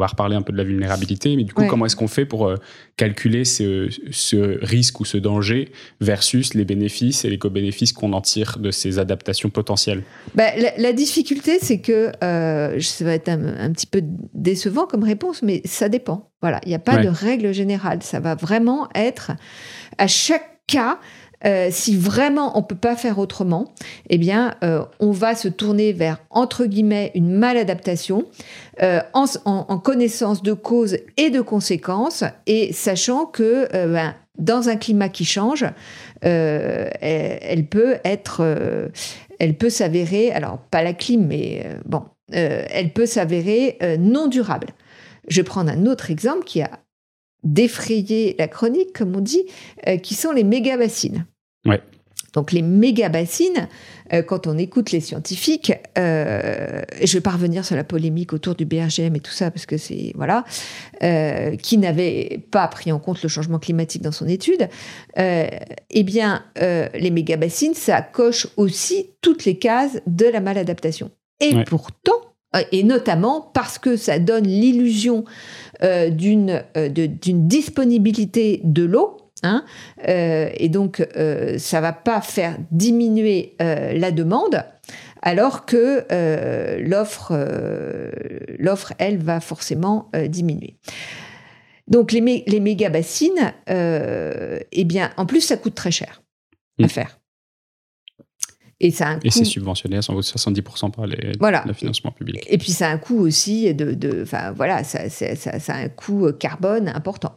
va reparler un peu de la vulnérabilité, mais du coup, comment est-ce qu'on fait pour calculer ce, risque ou ce danger versus les bénéfices et les co-bénéfices qu'on en tire de ces adaptations potentielles? Bah, la, difficulté, c'est que ça va être un, petit peu décevant comme réponse, mais ça dépend. Voilà, il n'y a pas de règle générale. Ça va vraiment être à chaque cas euh, si vraiment on peut pas faire autrement, eh bien, euh, on va se tourner vers entre guillemets une maladaptation euh, en, connaissance de causes et de conséquences, et sachant que ben, dans un climat qui change, elle, elle, peut être, elle peut s'avérer, alors pas la clim, mais bon, elle peut s'avérer non durable. Je vais prendre un autre exemple qui a défrayer la chronique, comme on dit, euh, qui sont les méga-bassines. Ouais. Donc les méga-bassines, euh, quand on écoute les scientifiques, euh, je vais pas revenir sur la polémique autour du BRGM et tout ça, parce que c'est... Voilà, qui n'avait pas pris en compte le changement climatique dans son étude, eh bien, les méga-bassines, ça coche aussi toutes les cases de la maladaptation. Et pourtant, et notamment parce que ça donne l'illusion euh, d'une euh, d'une disponibilité de l'eau. Hein, euh, et donc, ça va pas faire diminuer la demande, alors que l'offre, elle, va forcément diminuer. Donc, les, les méga bassines, eh bien, en plus, ça coûte très cher à mmh. faire. Et, c'est subventionné à 70% par les, le financement public. Et puis ça a un coût aussi de, enfin voilà, ça, ça, ça, a un coût euh, carbone important.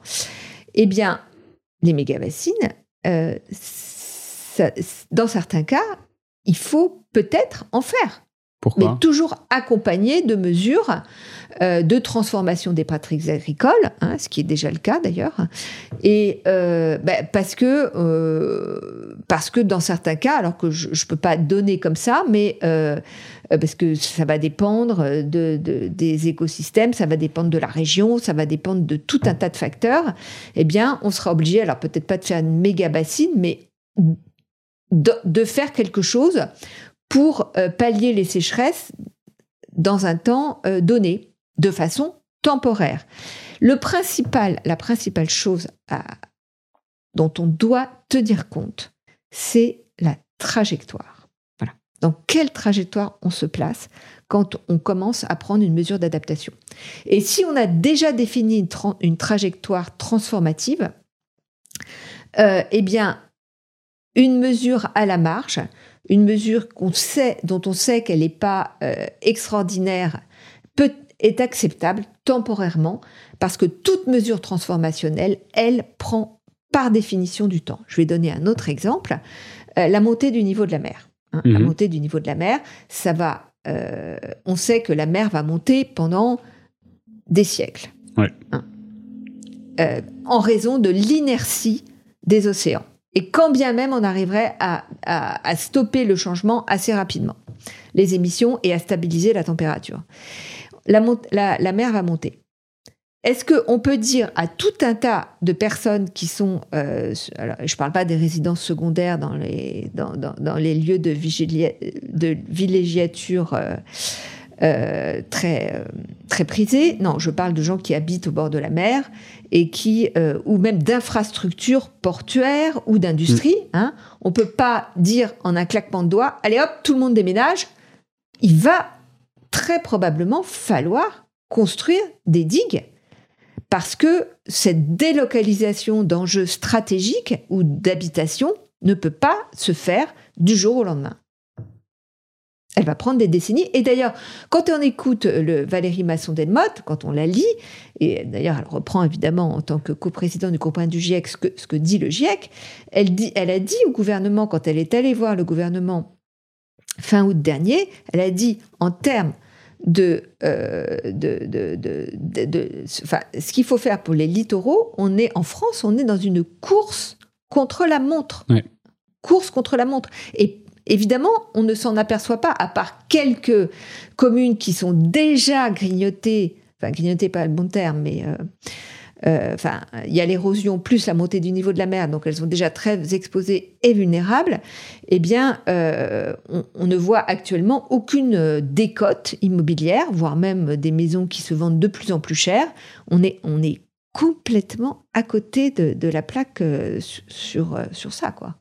Eh bien, les méga-bassines, euh, dans certains cas, il faut peut-être en faire mais toujours accompagné de mesures euh, de transformation des pratiques agricoles, hein, ce qui est déjà le cas d'ailleurs, et euh, ben, parce que parce que dans certains cas, alors que je ne peux pas donner comme ça, mais parce que ça va dépendre de, des écosystèmes, ça va dépendre de la région, ça va dépendre de tout un tas de facteurs. Eh bien, on sera obligé, alors peut-être pas de faire une méga bassine, mais de faire quelque chose pour euh, pallier les sécheresses dans un temps euh, donné, de façon temporaire. Le principal, la principale chose dont on doit tenir compte, c'est la trajectoire. Voilà. Dans quelle trajectoire on se place quand on commence à prendre une mesure d'adaptation? Et si on a déjà défini une, trajectoire transformative, euh, eh bien, une mesure à la marge, une mesure sait, dont on sait qu'elle n'est pas euh, extraordinaire, peut, est acceptable temporairement parce que toute mesure transformationnelle, elle prend par définition du temps. Je vais donner un autre exemple, euh, la montée du niveau de la mer. Hein. La mhm. montée du niveau de la mer, ça va. Euh, on sait que la mer va monter pendant des siècles. Hein. en raison de l'inertie des océans. Et quand bien même on arriverait à, stopper le changement assez rapidement, les émissions et à stabiliser la température. La, mer va monter. Est-ce qu'on peut dire à tout un tas de personnes qui sont, euh, je ne parle pas des résidences secondaires dans les, dans, les lieux de, de villégiature euh, euh, très, très prisés, non, je parle de gens qui habitent au bord de la mer et qui, ou même d'infrastructures portuaires ou d'industrie. Mm. Hein. On ne peut pas dire en un claquement de doigts, allez hop, tout le monde déménage. Il va très probablement falloir construire des digues parce que cette délocalisation d'enjeux stratégiques ou d'habitation ne peut pas se faire du jour au lendemain. Elle va prendre des décennies. Et d'ailleurs, quand on écoute le Valérie Masson-Delmotte, quand on la lit, et d'ailleurs elle reprend évidemment en tant que coprésidente du groupe du GIEC ce que, dit le GIEC, elle, dit, elle a dit au gouvernement, quand elle est allée voir le gouvernement fin août dernier, elle a dit en termes de, euh, de, de, ce qu'il faut faire pour les littoraux, on est en France, on est dans une course contre la montre. Course contre la montre. Et Évidemment, on ne s'en aperçoit pas, à part quelques communes qui sont déjà grignotées, enfin grignotées pas le bon terme, mais euh, enfin, il y a l'érosion plus la montée du niveau de la mer, donc elles sont déjà très exposées et vulnérables. Eh bien, on, on, ne voit actuellement aucune décote immobilière, voire même des maisons qui se vendent de plus en plus cher. On est, on est complètement à côté de, la plaque sur, sur ça, quoi.